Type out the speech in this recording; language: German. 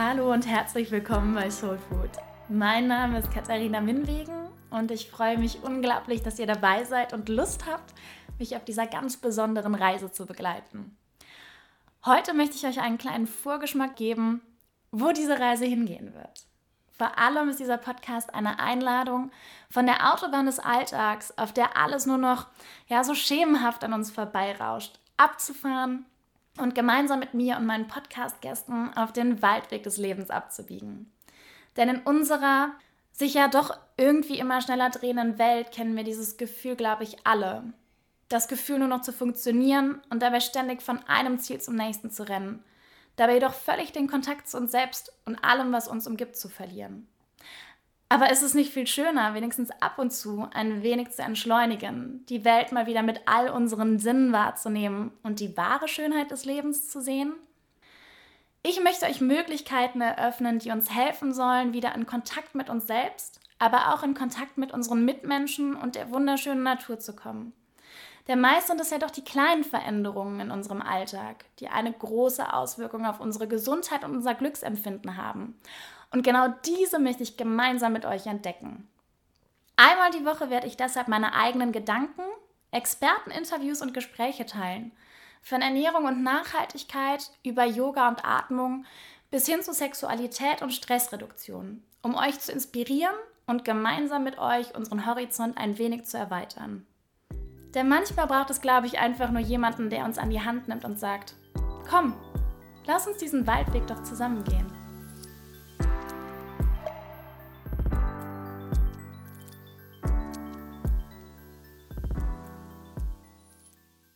Hallo und herzlich willkommen bei Soul Food. Mein Name ist Katharina Minwegen und ich freue mich unglaublich, dass ihr dabei seid und Lust habt, mich auf dieser ganz besonderen Reise zu begleiten. Heute möchte ich euch einen kleinen Vorgeschmack geben, wo diese Reise hingehen wird. Vor allem ist dieser Podcast eine Einladung von der Autobahn des Alltags, auf der alles nur noch ja so schemenhaft an uns vorbeirauscht, abzufahren und gemeinsam mit mir und meinen Podcast-Gästen auf den Waldweg des Lebens abzubiegen. Denn in unserer sich ja doch irgendwie immer schneller drehenden Welt kennen wir dieses Gefühl, glaube ich, alle. Das Gefühl, nur noch zu funktionieren und dabei ständig von einem Ziel zum nächsten zu rennen. Dabei jedoch völlig den Kontakt zu uns selbst und allem, was uns umgibt, zu verlieren. Aber ist es nicht viel schöner, wenigstens ab und zu ein wenig zu entschleunigen, die Welt mal wieder mit all unseren Sinnen wahrzunehmen und die wahre Schönheit des Lebens zu sehen? Ich möchte euch Möglichkeiten eröffnen, die uns helfen sollen, wieder in Kontakt mit uns selbst, aber auch in Kontakt mit unseren Mitmenschen und der wunderschönen Natur zu kommen. Denn meist sind es ja doch die kleinen Veränderungen in unserem Alltag, die eine große Auswirkung auf unsere Gesundheit und unser Glücksempfinden haben. Und genau diese möchte ich gemeinsam mit euch entdecken. Einmal die Woche werde ich deshalb meine eigenen Gedanken, Experteninterviews und Gespräche teilen. Von Ernährung und Nachhaltigkeit über Yoga und Atmung bis hin zu Sexualität und Stressreduktion, um euch zu inspirieren und gemeinsam mit euch unseren Horizont ein wenig zu erweitern. Denn manchmal braucht es, glaube ich, einfach nur jemanden, der uns an die Hand nimmt und sagt, komm, lass uns diesen Waldweg doch zusammen gehen.